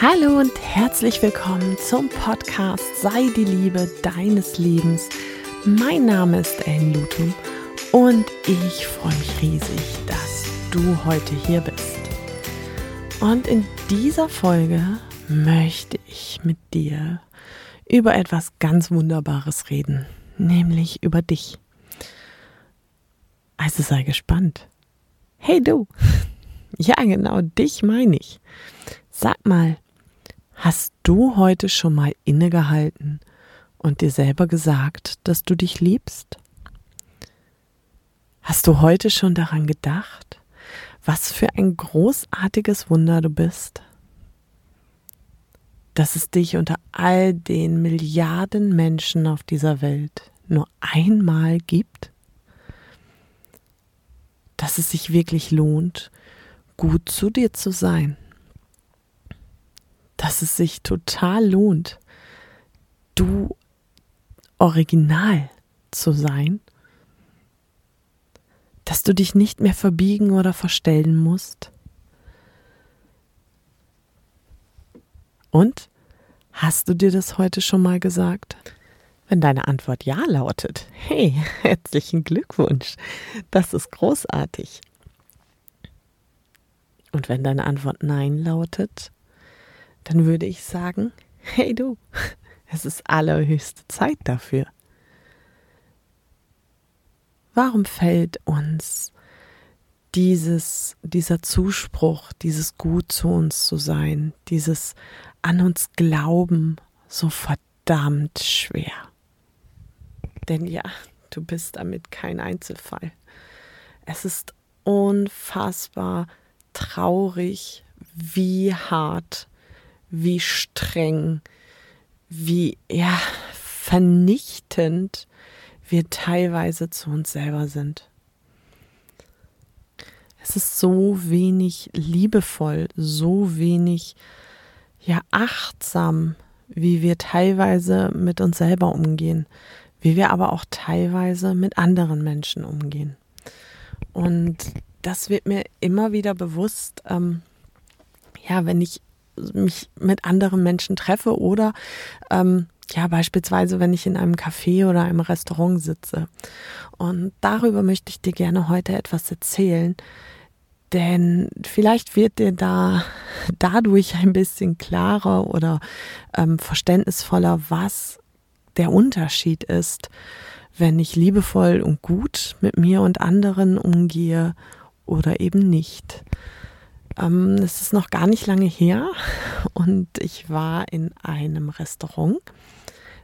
Hallo und herzlich willkommen zum Podcast Sei die Liebe deines Lebens. Mein Name ist Ellen Lutum und ich freue mich riesig, dass du heute hier bist. Und in dieser Folge möchte ich mit dir über etwas ganz Wunderbares reden, nämlich über dich. Also sei gespannt. Hey du! Ja, genau, dich meine ich. Sag mal, hast du heute schon mal innegehalten und dir selber gesagt, dass du dich liebst? Hast du heute schon daran gedacht, was für ein großartiges Wunder du bist? Dass es dich unter all den Milliarden Menschen auf dieser Welt nur einmal gibt? Dass es sich wirklich lohnt, gut zu dir zu sein. Dass es sich total lohnt, du original zu sein. Dass du dich nicht mehr verbiegen oder verstellen musst. Und hast du dir das heute schon mal gesagt? Wenn deine Antwort ja lautet, hey, herzlichen Glückwunsch, das ist großartig. Und wenn deine Antwort Nein lautet, dann würde ich sagen, hey du, es ist allerhöchste Zeit dafür. Warum fällt uns dieses, dieser Zuspruch, dieses Gut zu uns zu sein, dieses an uns Glauben so verdammt schwer? Denn ja, du bist damit kein Einzelfall. Es ist unfassbar traurig, wie hart, wie streng, wie ja, vernichtend wir teilweise zu uns selber sind. Es ist so wenig liebevoll, so wenig ja achtsam, wie wir teilweise mit uns selber umgehen, wie wir aber auch teilweise mit anderen Menschen umgehen. Und das wird mir immer wieder bewusst, ähm, ja, wenn ich mich mit anderen Menschen treffe oder ähm, ja, beispielsweise, wenn ich in einem Café oder einem Restaurant sitze. Und darüber möchte ich dir gerne heute etwas erzählen, denn vielleicht wird dir da dadurch ein bisschen klarer oder ähm, verständnisvoller, was der Unterschied ist, wenn ich liebevoll und gut mit mir und anderen umgehe oder eben nicht. Ähm, es ist noch gar nicht lange her und ich war in einem Restaurant,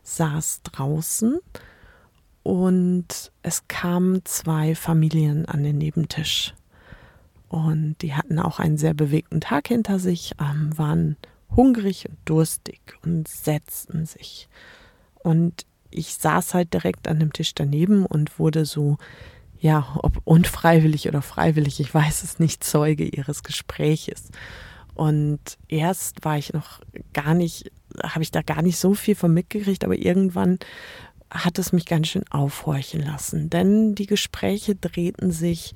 saß draußen und es kamen zwei Familien an den Nebentisch. Und die hatten auch einen sehr bewegten Tag hinter sich, ähm, waren hungrig und durstig und setzten sich. Und ich saß halt direkt an dem Tisch daneben und wurde so ja, ob unfreiwillig oder freiwillig, ich weiß es nicht, Zeuge ihres Gespräches. Und erst war ich noch gar nicht, habe ich da gar nicht so viel von mitgekriegt, aber irgendwann hat es mich ganz schön aufhorchen lassen, denn die Gespräche drehten sich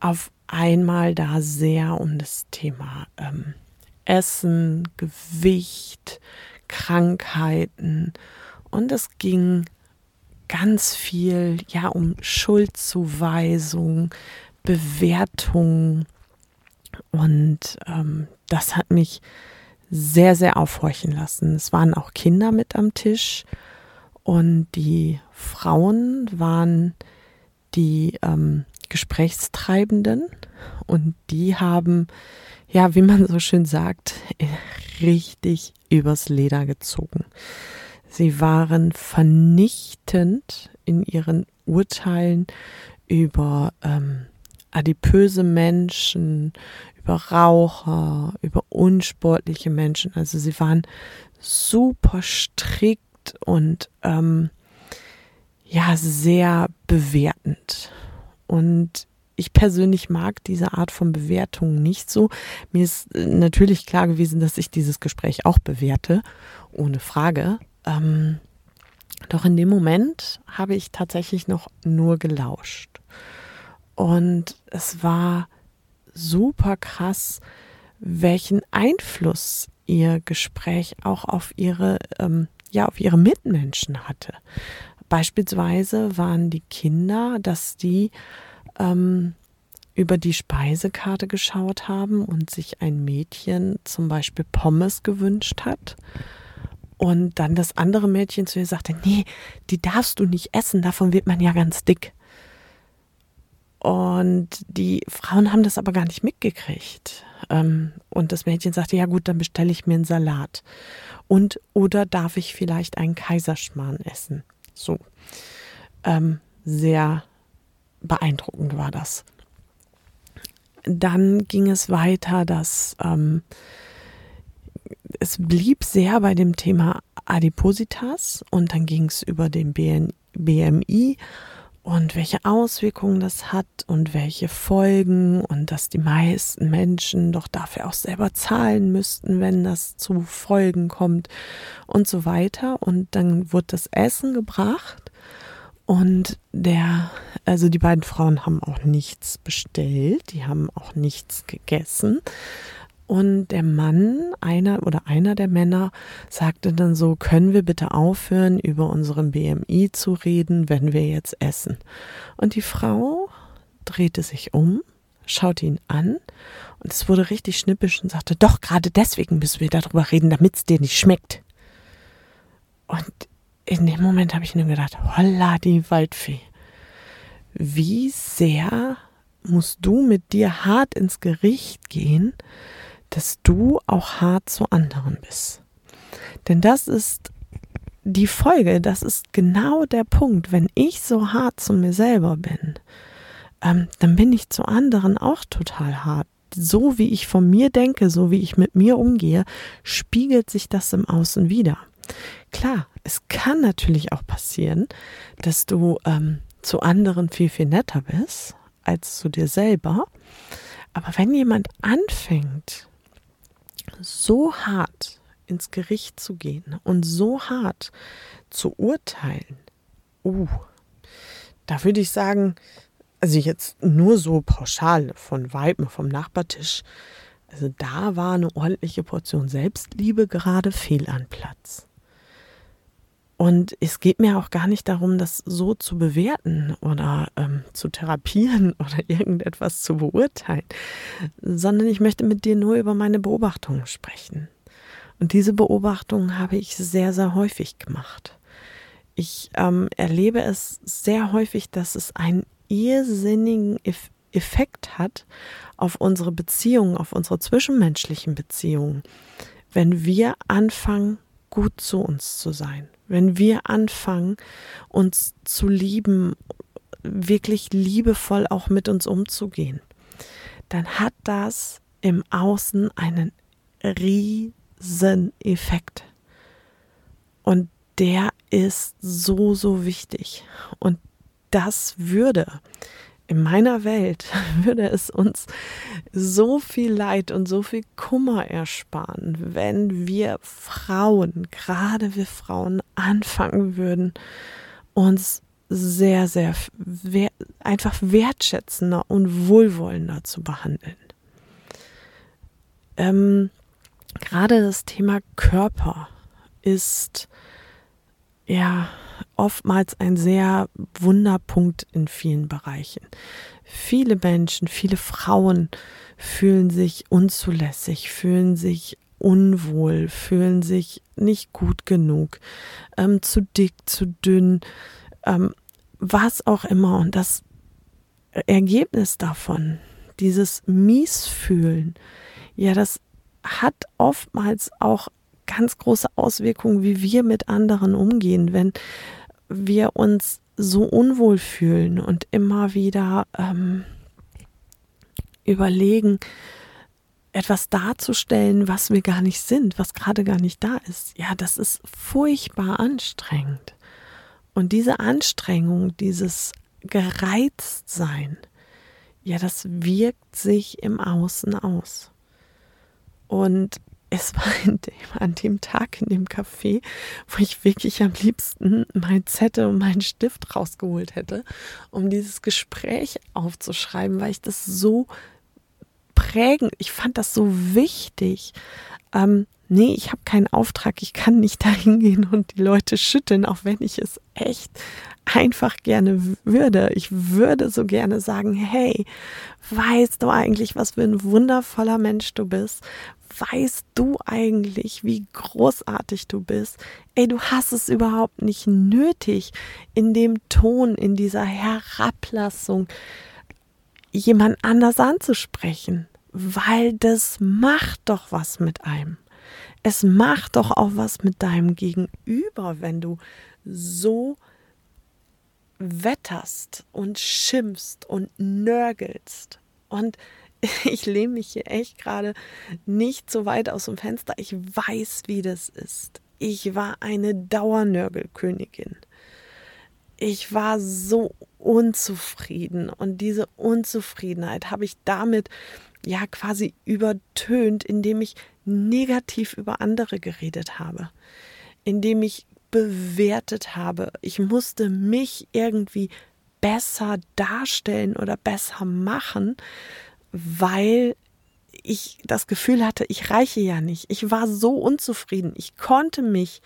auf einmal da sehr um das Thema ähm, Essen, Gewicht, Krankheiten und es ging ganz viel ja um Schuldzuweisung, Bewertung und ähm, das hat mich sehr, sehr aufhorchen lassen. Es waren auch Kinder mit am Tisch und die Frauen waren die ähm, Gesprächstreibenden und die haben, ja, wie man so schön sagt, richtig übers Leder gezogen. Sie waren vernichtend in ihren Urteilen über ähm, adipöse Menschen, über Raucher, über unsportliche Menschen. Also sie waren super strikt und ähm, ja, sehr bewertend. Und ich persönlich mag diese Art von Bewertung nicht so. Mir ist äh, natürlich klar gewesen, dass ich dieses Gespräch auch bewerte, ohne Frage. Ähm, doch in dem Moment habe ich tatsächlich noch nur gelauscht. Und es war super krass, welchen Einfluss ihr Gespräch auch auf ihre, ähm, ja, auf ihre Mitmenschen hatte. Beispielsweise waren die Kinder, dass die ähm, über die Speisekarte geschaut haben und sich ein Mädchen zum Beispiel Pommes gewünscht hat. Und dann das andere Mädchen zu ihr sagte, nee, die darfst du nicht essen, davon wird man ja ganz dick. Und die Frauen haben das aber gar nicht mitgekriegt. Ähm, und das Mädchen sagte, ja gut, dann bestelle ich mir einen Salat. Und oder darf ich vielleicht einen Kaiserschmarrn essen? So. Ähm, sehr beeindruckend war das. Dann ging es weiter, dass ähm, es blieb sehr bei dem Thema Adipositas und dann ging es über den BN, BMI und welche Auswirkungen das hat und welche Folgen und dass die meisten Menschen doch dafür auch selber zahlen müssten, wenn das zu Folgen kommt und so weiter. Und dann wurde das Essen gebracht und der, also die beiden Frauen haben auch nichts bestellt, die haben auch nichts gegessen. Und der Mann, einer oder einer der Männer, sagte dann so, können wir bitte aufhören, über unseren BMI zu reden, wenn wir jetzt essen. Und die Frau drehte sich um, schaute ihn an und es wurde richtig schnippisch und sagte, doch, gerade deswegen müssen wir darüber reden, damit es dir nicht schmeckt. Und in dem Moment habe ich nur gedacht, holla die Waldfee. Wie sehr musst du mit dir hart ins Gericht gehen, dass du auch hart zu anderen bist. Denn das ist die Folge, das ist genau der Punkt. Wenn ich so hart zu mir selber bin, ähm, dann bin ich zu anderen auch total hart. So wie ich von mir denke, so wie ich mit mir umgehe, spiegelt sich das im Außen wieder. Klar, es kann natürlich auch passieren, dass du ähm, zu anderen viel, viel netter bist als zu dir selber. Aber wenn jemand anfängt, so hart ins Gericht zu gehen und so hart zu urteilen, uh, da würde ich sagen, also jetzt nur so pauschal von Weiben vom Nachbartisch, also da war eine ordentliche Portion Selbstliebe gerade fehl an Platz. Und es geht mir auch gar nicht darum, das so zu bewerten oder ähm, zu therapieren oder irgendetwas zu beurteilen, sondern ich möchte mit dir nur über meine Beobachtungen sprechen. Und diese Beobachtungen habe ich sehr, sehr häufig gemacht. Ich ähm, erlebe es sehr häufig, dass es einen irrsinnigen Effekt hat auf unsere Beziehungen, auf unsere zwischenmenschlichen Beziehungen, wenn wir anfangen, gut zu uns zu sein, wenn wir anfangen, uns zu lieben, wirklich liebevoll auch mit uns umzugehen, dann hat das im Außen einen riesen Effekt. Und der ist so, so wichtig. Und das würde in meiner Welt würde es uns so viel Leid und so viel Kummer ersparen, wenn wir Frauen, gerade wir Frauen, anfangen würden, uns sehr, sehr einfach wertschätzender und wohlwollender zu behandeln. Ähm, gerade das Thema Körper ist ja oftmals ein sehr Wunderpunkt in vielen Bereichen. Viele Menschen, viele Frauen fühlen sich unzulässig, fühlen sich unwohl, fühlen sich nicht gut genug, ähm, zu dick, zu dünn, ähm, was auch immer. Und das Ergebnis davon, dieses Miesfühlen, ja, das hat oftmals auch ganz große Auswirkungen, wie wir mit anderen umgehen, wenn wir uns so unwohl fühlen und immer wieder ähm, überlegen, etwas darzustellen, was wir gar nicht sind, was gerade gar nicht da ist. Ja, das ist furchtbar anstrengend. Und diese Anstrengung, dieses Gereiztsein, ja, das wirkt sich im Außen aus. Und es war dem, an dem Tag in dem Café, wo ich wirklich am liebsten mein Zettel und meinen Stift rausgeholt hätte, um dieses Gespräch aufzuschreiben, weil ich das so prägend, ich fand das so wichtig, ähm, nee, ich habe keinen Auftrag, ich kann nicht dahin gehen und die Leute schütteln, auch wenn ich es echt einfach gerne würde. Ich würde so gerne sagen, hey, weißt du eigentlich, was für ein wundervoller Mensch du bist? Weißt du eigentlich, wie großartig du bist? Ey, du hast es überhaupt nicht nötig, in dem Ton, in dieser Herablassung jemand anders anzusprechen, weil das macht doch was mit einem. Es macht doch auch was mit deinem Gegenüber, wenn du so wetterst und schimpfst und nörgelst. Und ich lehne mich hier echt gerade nicht so weit aus dem Fenster. Ich weiß, wie das ist. Ich war eine Dauernörgelkönigin. Ich war so unzufrieden und diese Unzufriedenheit habe ich damit ja quasi übertönt, indem ich negativ über andere geredet habe, indem ich bewertet habe. Ich musste mich irgendwie besser darstellen oder besser machen, weil ich das Gefühl hatte, ich reiche ja nicht. Ich war so unzufrieden. Ich konnte mich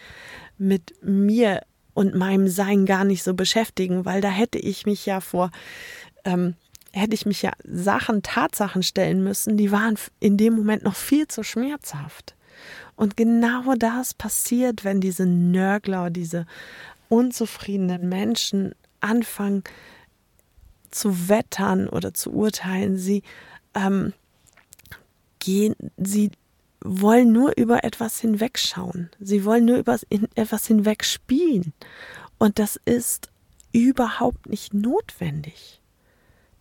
mit mir und meinem Sein gar nicht so beschäftigen, weil da hätte ich mich ja vor, ähm, hätte ich mich ja Sachen, Tatsachen stellen müssen, die waren in dem Moment noch viel zu schmerzhaft. Und genau das passiert, wenn diese Nörgler, diese unzufriedenen Menschen anfangen zu wettern oder zu urteilen. Sie ähm, gehen, sie wollen nur über etwas hinwegschauen. Sie wollen nur über etwas hinweg spielen. Und das ist überhaupt nicht notwendig.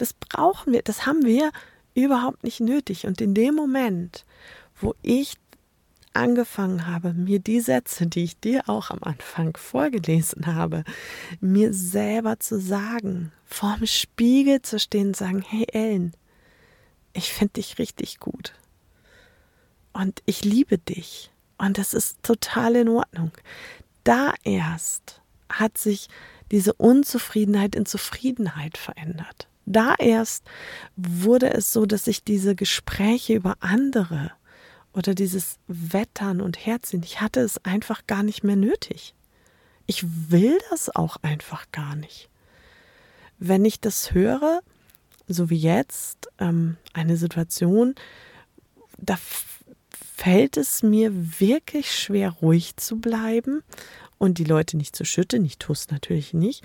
Das brauchen wir, das haben wir überhaupt nicht nötig. Und in dem Moment, wo ich angefangen habe, mir die Sätze, die ich dir auch am Anfang vorgelesen habe, mir selber zu sagen, vorm Spiegel zu stehen und sagen, hey Ellen, ich finde dich richtig gut. Und ich liebe dich. Und das ist total in Ordnung. Da erst hat sich diese Unzufriedenheit in Zufriedenheit verändert. Da erst wurde es so, dass ich diese Gespräche über andere oder dieses Wettern und Herziehen, ich hatte es einfach gar nicht mehr nötig. Ich will das auch einfach gar nicht. Wenn ich das höre, so wie jetzt, ähm, eine Situation, da fällt es mir wirklich schwer, ruhig zu bleiben und die Leute nicht zu schütteln. Ich tue es natürlich nicht,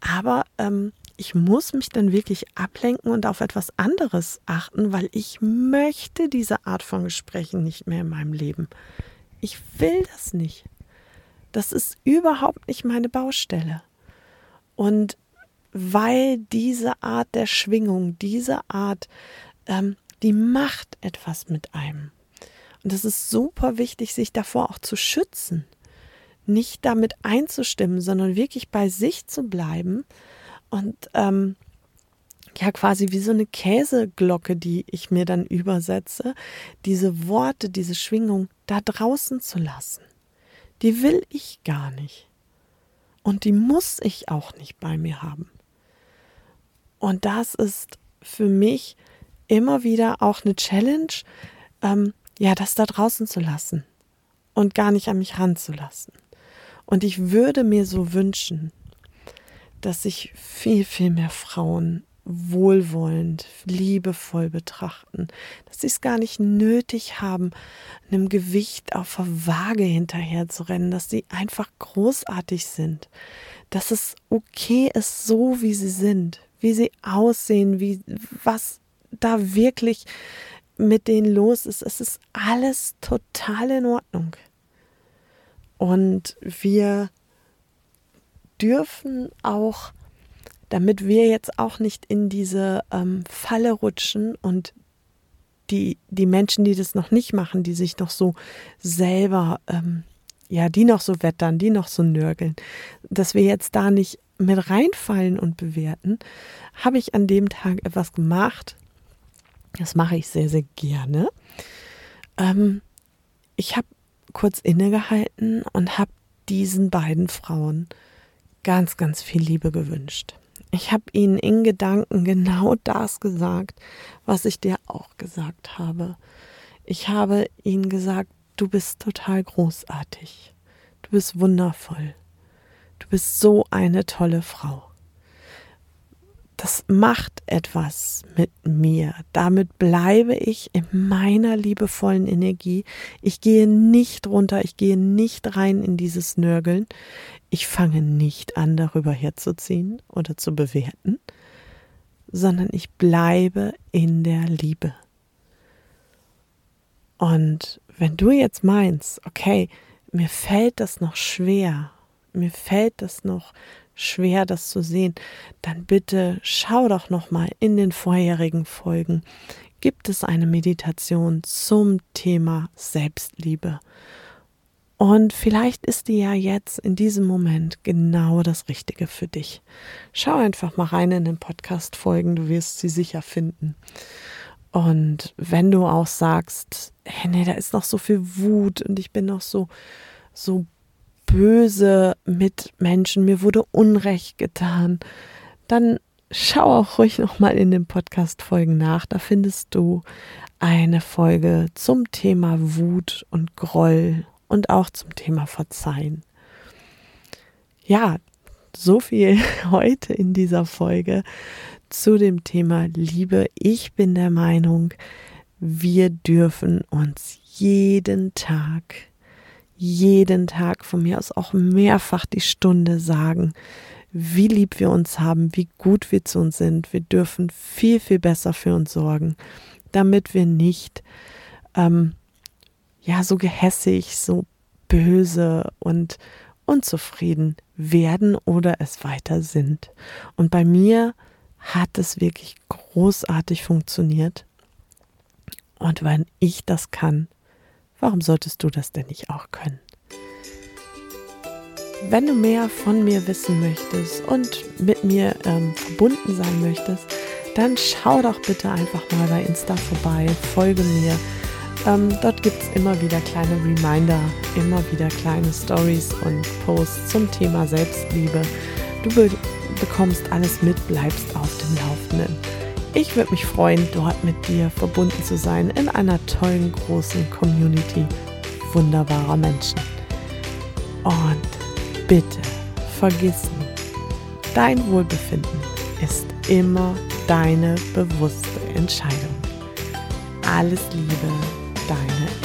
aber ähm, ich muss mich dann wirklich ablenken und auf etwas anderes achten, weil ich möchte diese Art von Gesprächen nicht mehr in meinem Leben. Ich will das nicht. Das ist überhaupt nicht meine Baustelle. Und weil diese Art der Schwingung, diese Art, ähm, die macht etwas mit einem. Und es ist super wichtig, sich davor auch zu schützen. Nicht damit einzustimmen, sondern wirklich bei sich zu bleiben und ähm, ja quasi wie so eine Käseglocke, die ich mir dann übersetze, diese Worte, diese Schwingung da draußen zu lassen. Die will ich gar nicht. Und die muss ich auch nicht bei mir haben. Und das ist für mich immer wieder auch eine Challenge, ähm, ja, das da draußen zu lassen und gar nicht an mich ranzulassen. Und ich würde mir so wünschen, dass sich viel, viel mehr Frauen wohlwollend, liebevoll betrachten, dass sie es gar nicht nötig haben, einem Gewicht auf der Waage hinterher zu rennen, dass sie einfach großartig sind, dass es okay ist, so wie sie sind, wie sie aussehen, wie was da wirklich mit denen los ist. Es ist alles total in Ordnung. Und wir dürfen auch, damit wir jetzt auch nicht in diese ähm, Falle rutschen und die, die Menschen, die das noch nicht machen, die sich noch so selber, ähm, ja, die noch so wettern, die noch so nörgeln, dass wir jetzt da nicht mit reinfallen und bewerten, habe ich an dem Tag etwas gemacht. Das mache ich sehr, sehr gerne. Ähm, ich habe kurz innegehalten und habe diesen beiden Frauen ganz, ganz viel Liebe gewünscht. Ich habe ihnen in Gedanken genau das gesagt, was ich dir auch gesagt habe. Ich habe ihnen gesagt, du bist total großartig. Du bist wundervoll. Du bist so eine tolle Frau das macht etwas mit mir. Damit bleibe ich in meiner liebevollen Energie. Ich gehe nicht runter, ich gehe nicht rein in dieses Nörgeln. Ich fange nicht an, darüber herzuziehen oder zu bewerten, sondern ich bleibe in der Liebe. Und wenn du jetzt meinst, okay, mir fällt das noch schwer, mir fällt das noch schwer, das zu sehen, dann bitte schau doch noch mal in den vorherigen Folgen. Gibt es eine Meditation zum Thema Selbstliebe? Und vielleicht ist die ja jetzt in diesem Moment genau das Richtige für dich. Schau einfach mal rein in den Podcast-Folgen, du wirst sie sicher finden. Und wenn du auch sagst, hey, nee, da ist noch so viel Wut und ich bin noch so, so böse mit Menschen, mir wurde Unrecht getan, dann schau auch ruhig nochmal in den Podcast-Folgen nach. Da findest du eine Folge zum Thema Wut und Groll und auch zum Thema Verzeihen. Ja, so viel heute in dieser Folge zu dem Thema Liebe. Ich bin der Meinung, wir dürfen uns jeden Tag jeden Tag von mir aus auch mehrfach die Stunde sagen, wie lieb wir uns haben, wie gut wir zu uns sind. Wir dürfen viel, viel besser für uns sorgen, damit wir nicht ähm, ja so gehässig, so böse und unzufrieden werden oder es weiter sind. Und bei mir hat es wirklich großartig funktioniert. Und wenn ich das kann, Warum solltest du das denn nicht auch können? Wenn du mehr von mir wissen möchtest und mit mir ähm, verbunden sein möchtest, dann schau doch bitte einfach mal bei Insta vorbei, folge mir. Ähm, dort gibt es immer wieder kleine Reminder, immer wieder kleine Stories und Posts zum Thema Selbstliebe. Du be bekommst alles mit, bleibst auf dem Laufenden. Ich würde mich freuen, dort mit dir verbunden zu sein in einer tollen großen Community wunderbarer Menschen. Und bitte vergiss nie, dein Wohlbefinden ist immer deine bewusste Entscheidung. Alles Liebe, deine